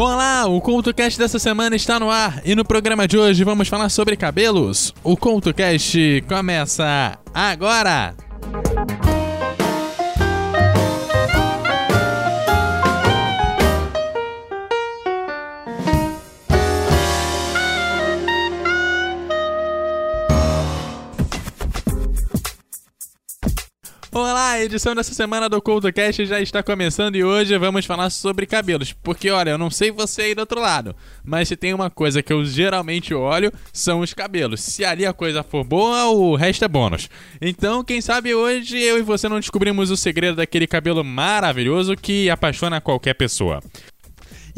Olá, o CultoCast dessa semana está no ar e no programa de hoje vamos falar sobre cabelos. O CultoCast começa agora! Olá, a edição dessa semana do CultoCast já está começando e hoje vamos falar sobre cabelos. Porque, olha, eu não sei você aí do outro lado, mas se tem uma coisa que eu geralmente olho, são os cabelos. Se ali a coisa for boa, o resto é bônus. Então, quem sabe hoje eu e você não descobrimos o segredo daquele cabelo maravilhoso que apaixona qualquer pessoa.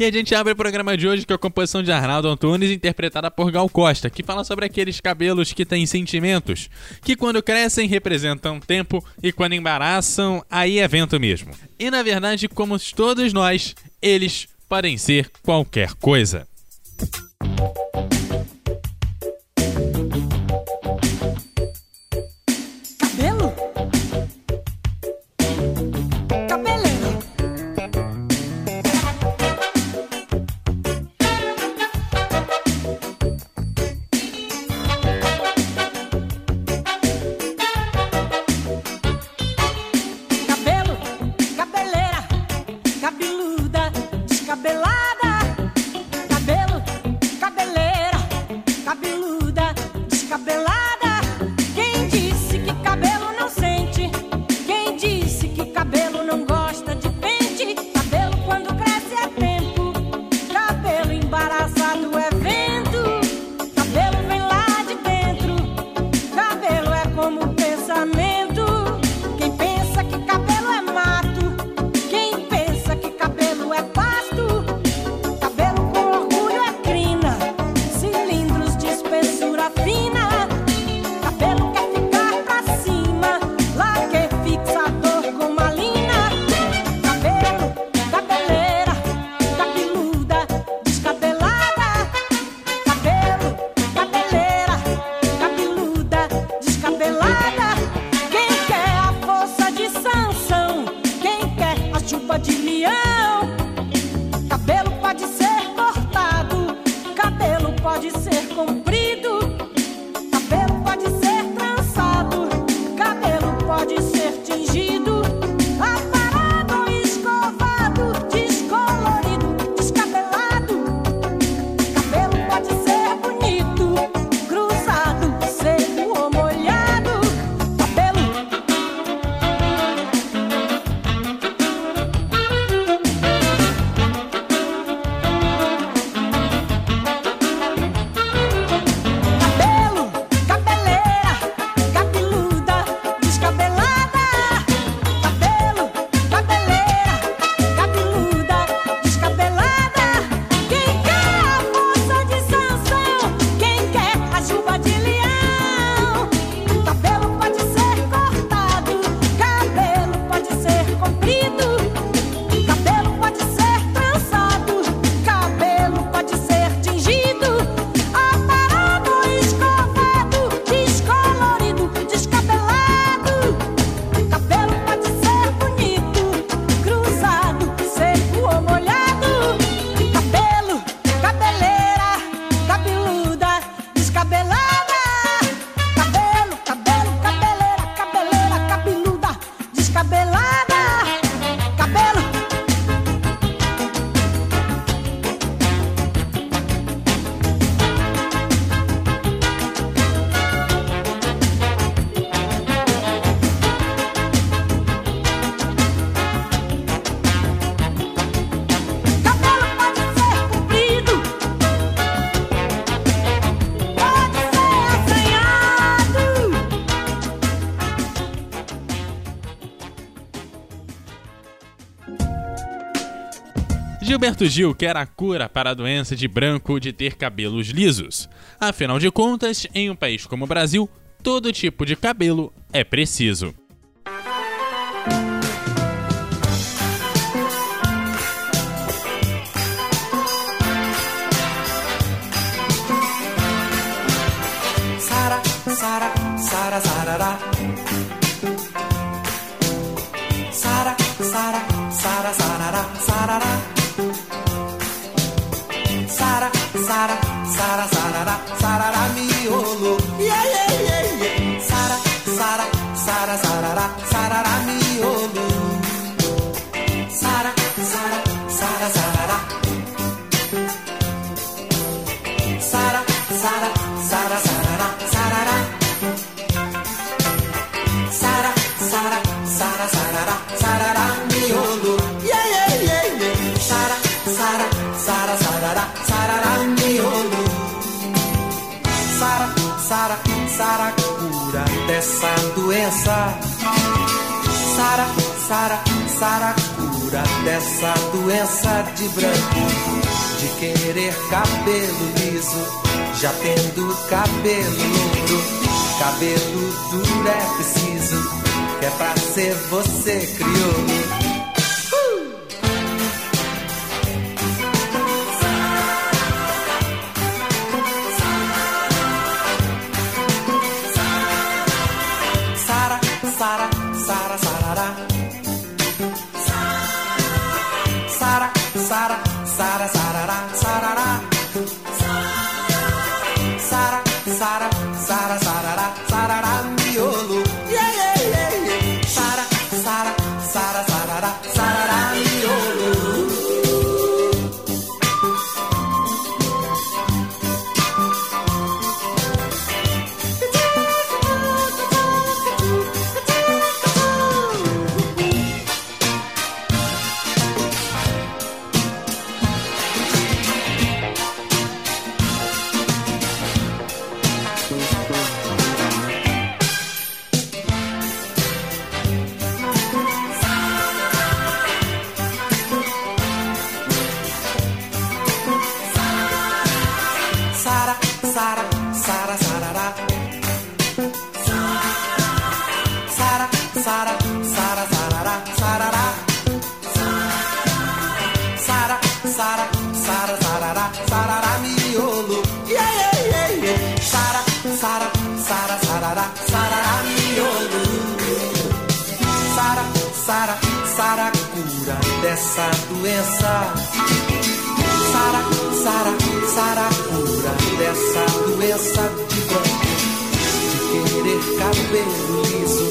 E a gente abre o programa de hoje com a composição de Arnaldo Antunes, interpretada por Gal Costa, que fala sobre aqueles cabelos que têm sentimentos, que quando crescem representam tempo e quando embaraçam, aí é vento mesmo. E na verdade, como todos nós, eles podem ser qualquer coisa. belar. Gilberto Gil quer a cura para a doença de branco de ter cabelos lisos. Afinal de contas, em um país como o Brasil, todo tipo de cabelo é preciso. Sara, Sara, Sara, Sarará. Sara, Sara, Sara, Sarará, Sarará. Sara, Sara, Sara, Sara, Sara, miolo. Yeah, yeah, yeah, yeah. Sara, Sara, Sara, Sara, Sara, miolo. Dessa doença. Sara, Sara, Sara, cura dessa doença de branco. De querer cabelo liso, já tendo cabelo louro. Cabelo duro é preciso, que é pra ser você crioulo. Dessa doença. Sara, Sara, Sara, cura dessa doença de branco. De querer cabelo liso,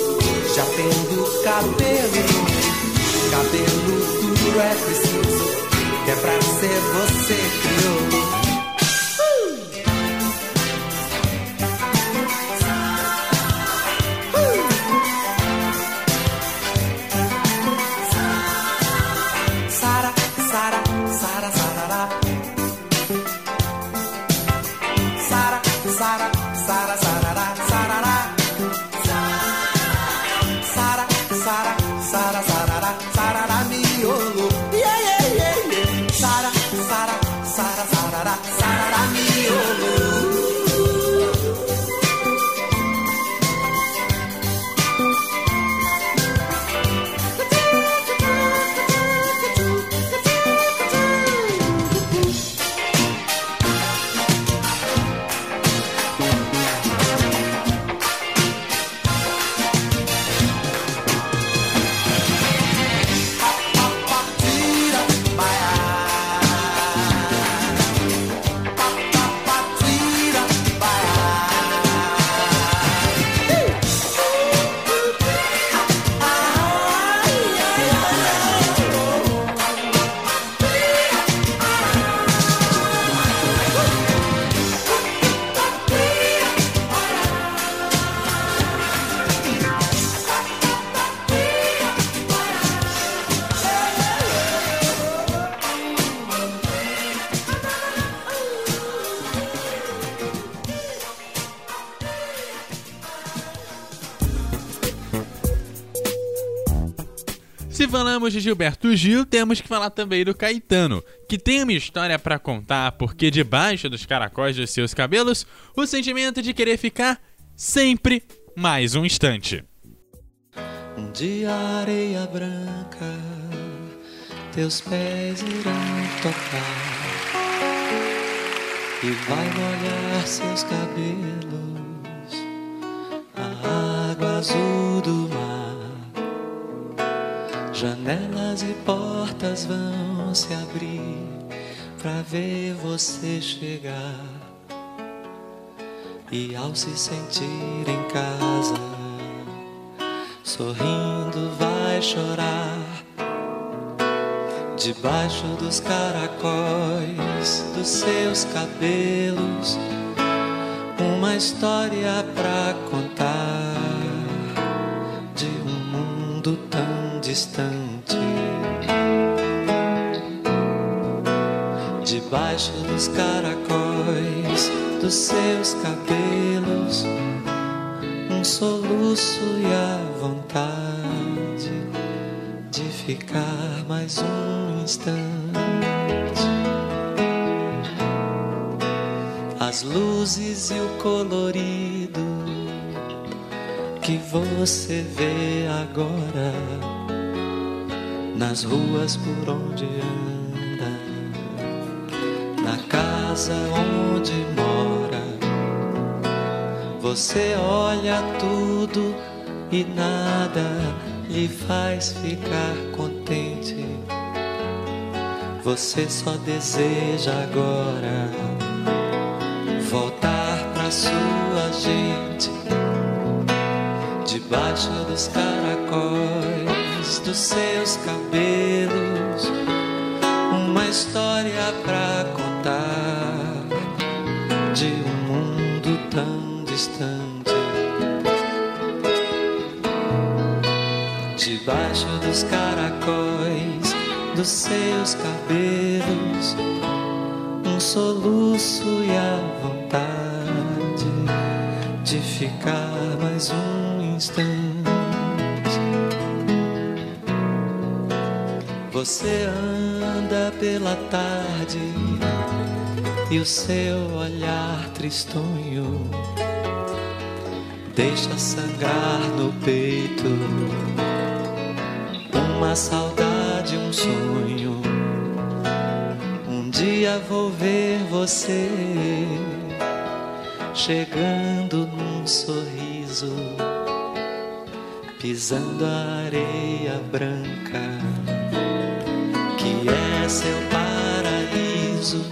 já tendo. Cabelo de Gilberto Gil, temos que falar também do Caetano, que tem uma história pra contar porque debaixo dos caracóis dos seus cabelos, o sentimento de querer ficar sempre mais um instante. Um dia a areia branca teus pés irão tocar e vai molhar seus cabelos a água azul Janelas e portas vão se abrir, pra ver você chegar. E ao se sentir em casa, sorrindo vai chorar. Debaixo dos caracóis dos seus cabelos, uma história pra contar distante. Debaixo dos caracóis dos seus cabelos, um soluço e a vontade de ficar mais um instante. As luzes e o colorido que você vê agora nas ruas por onde anda, na casa onde mora. Você olha tudo e nada lhe faz ficar contente. Você só deseja agora voltar pra sua gente debaixo dos caracóis dos seus cabelos, uma história pra contar de um mundo tão distante. Debaixo dos caracóis dos seus cabelos, um soluço e a vontade de ficar mais um instante. Você anda pela tarde e o seu olhar tristonho deixa sangrar no peito uma saudade, um sonho. Um dia vou ver você chegando num sorriso, pisando a areia branca, seu paraíso,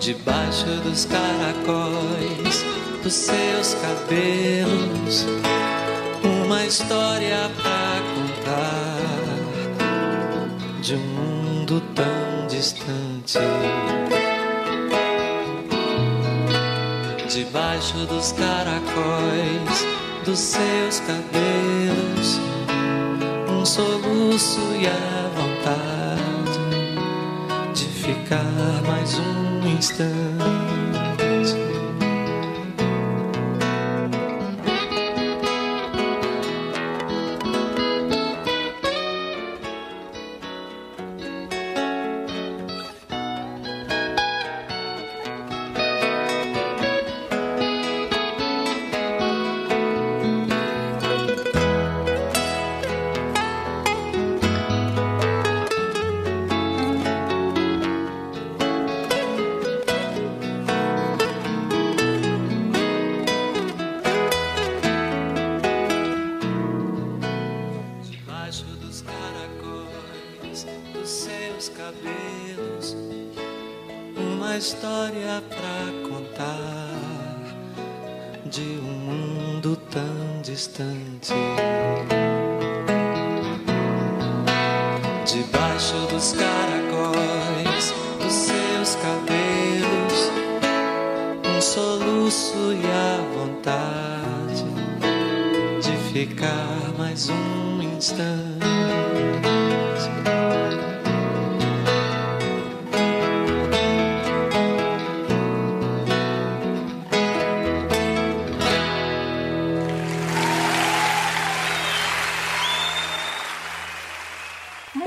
debaixo dos caracóis dos seus cabelos, uma história pra contar de um mundo tão distante. debaixo dos caracóis dos seus cabelos, um soluço e a ficar mais um instante.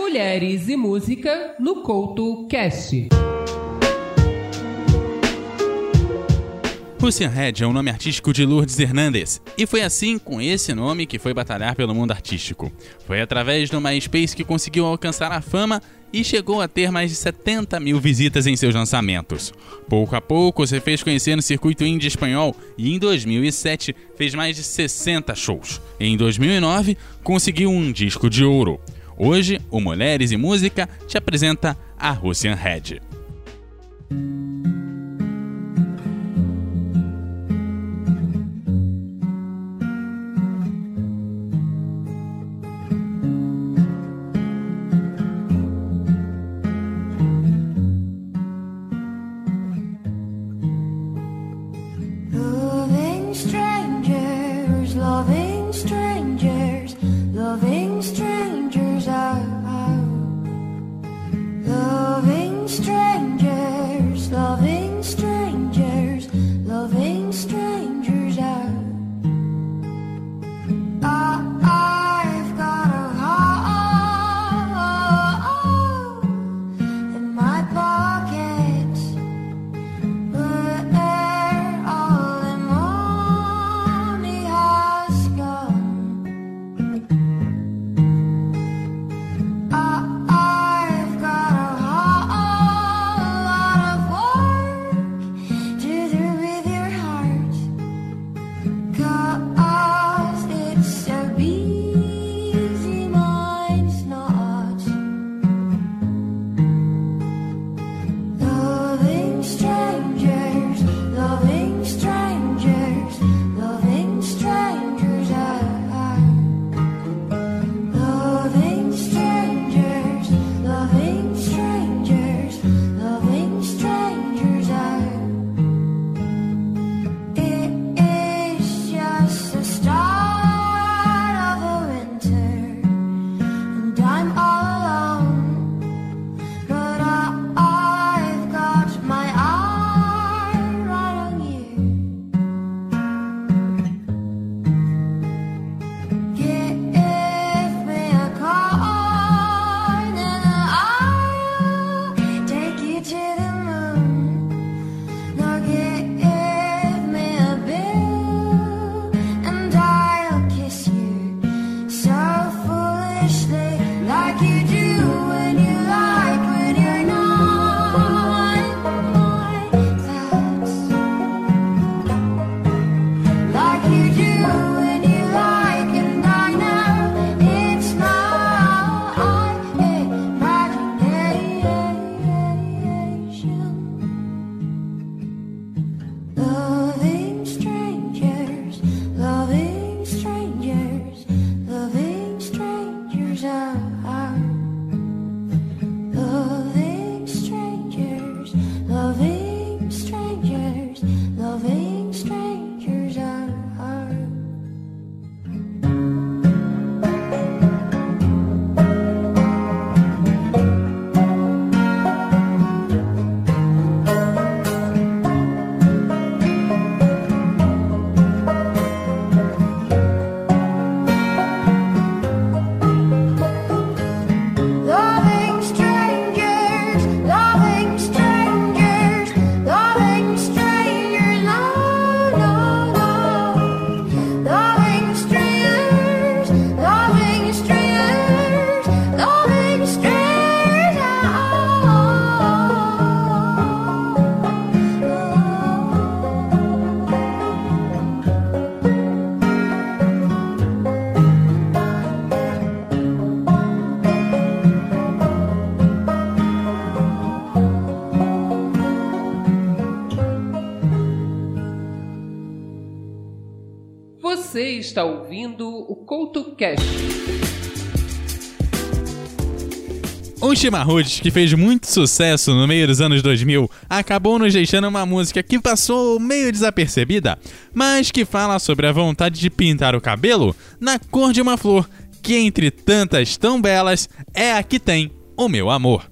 Mulheres e Música no Couto Cast. Russian Red é o nome artístico de Lourdes Hernandes, e foi assim, com esse nome, que foi batalhar pelo mundo artístico. Foi através do MySpace que conseguiu alcançar a fama e chegou a ter mais de 70 mil visitas em seus lançamentos. Pouco a pouco se fez conhecer no circuito indie espanhol e em 2007 fez mais de 60 shows. Em 2009 conseguiu um disco de ouro. Hoje, o Mulheres e Música te apresenta a Russian Head. está ouvindo o CoutoCast. Um chimarrudes que fez muito sucesso no meio dos anos 2000 acabou nos deixando uma música que passou meio desapercebida, mas que fala sobre a vontade de pintar o cabelo na cor de uma flor, que entre tantas tão belas é a que tem o meu amor.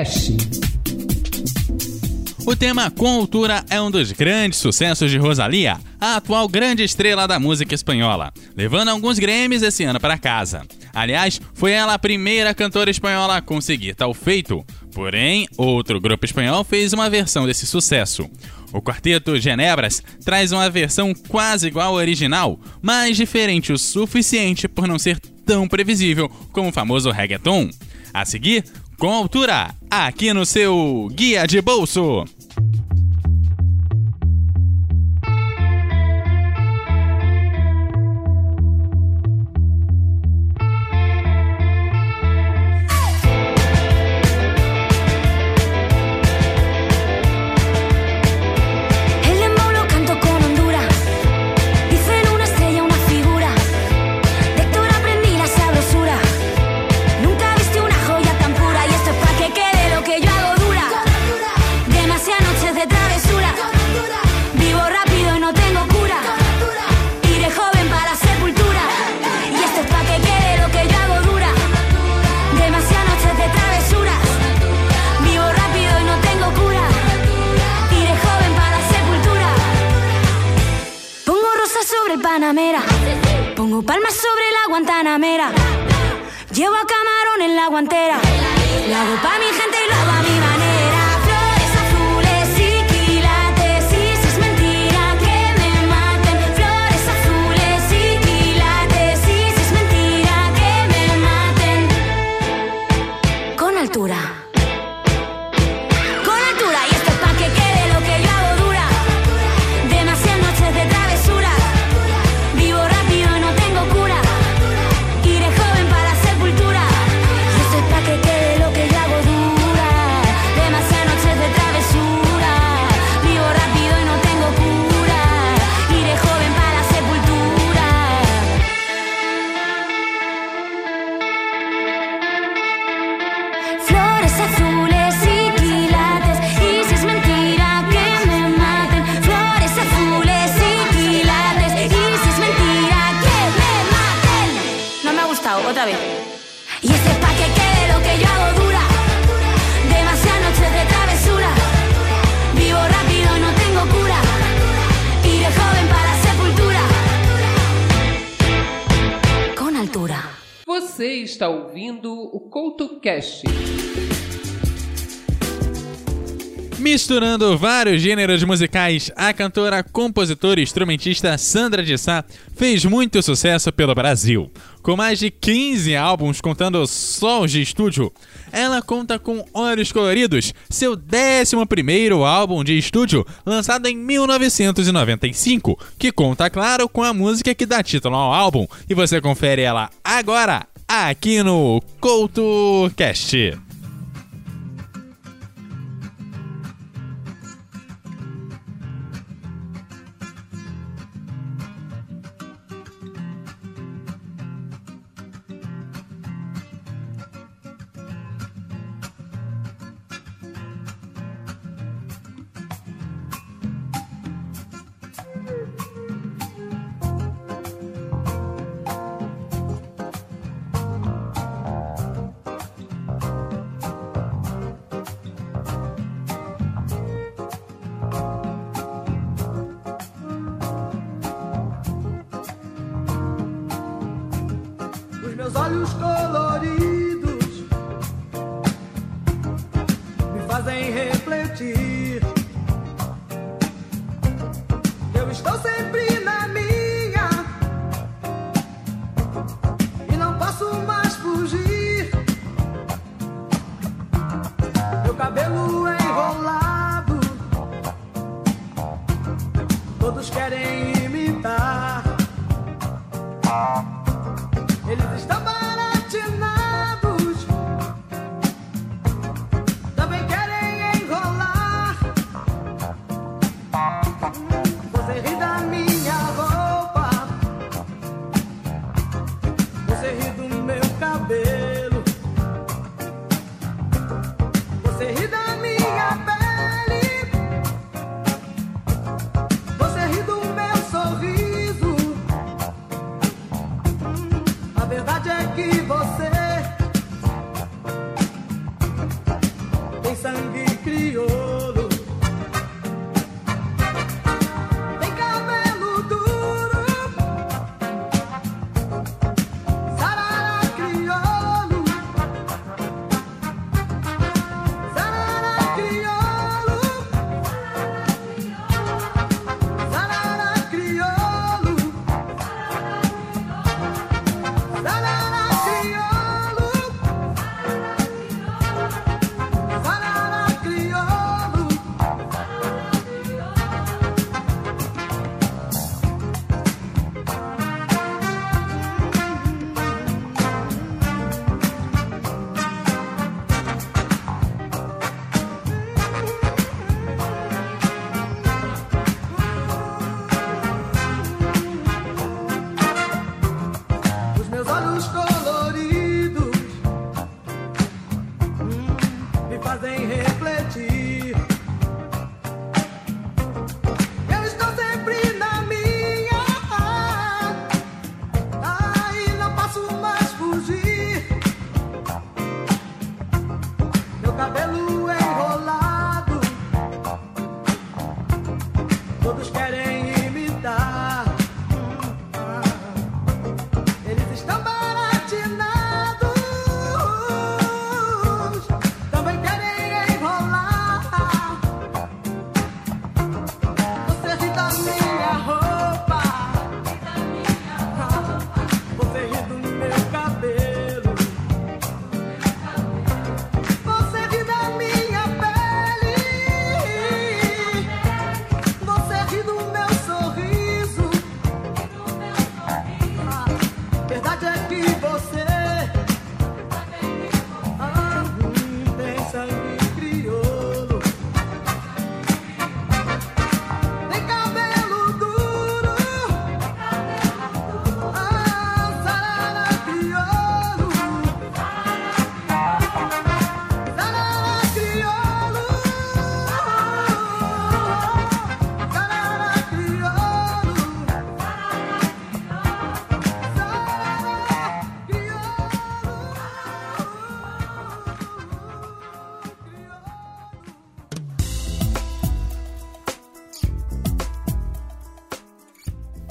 Cash. O tema Com Altura é um dos grandes sucessos de Rosalia, a atual grande estrela da música espanhola, levando alguns Grammys esse ano para casa. Aliás, foi ela a primeira cantora espanhola a conseguir tal feito. Porém, outro grupo espanhol fez uma versão desse sucesso. O quarteto Genebras traz uma versão quase igual ao original, mas diferente o suficiente por não ser tão previsível como o famoso reggaeton. A seguir, com altura, aqui no seu Guia de Bolso. Llevo a camarón en la guantera. Lo hago pa' mi gente y lo otra vez. Y este es pa' que quede lo que yo hago dura. Demasiadas noches de travesura. Vivo rápido no tengo cura. Iré joven para sepultura. Con altura. Você está ouvindo o Couto Cash. Misturando vários gêneros musicais, a cantora, compositora e instrumentista Sandra de Sá fez muito sucesso pelo Brasil. Com mais de 15 álbuns contando só os de estúdio, ela conta com Olhos Coloridos, seu 11º álbum de estúdio, lançado em 1995, que conta, claro, com a música que dá título ao álbum, e você confere ela agora, aqui no CoutoCast. Todos querem imitar.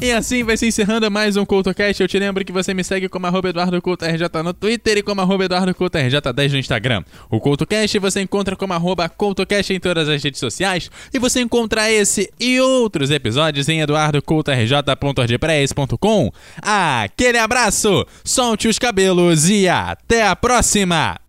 E assim vai se encerrando mais um CoutoCast. Eu te lembro que você me segue como arroba EduardoCoutoRJ no Twitter e como arroba EduardoCoutoRJ10 no Instagram. O CoutoCast você encontra como arroba CoutoCast em todas as redes sociais. E você encontra esse e outros episódios em eduardocoutorj.ordpress.com. Aquele abraço, solte os cabelos e até a próxima!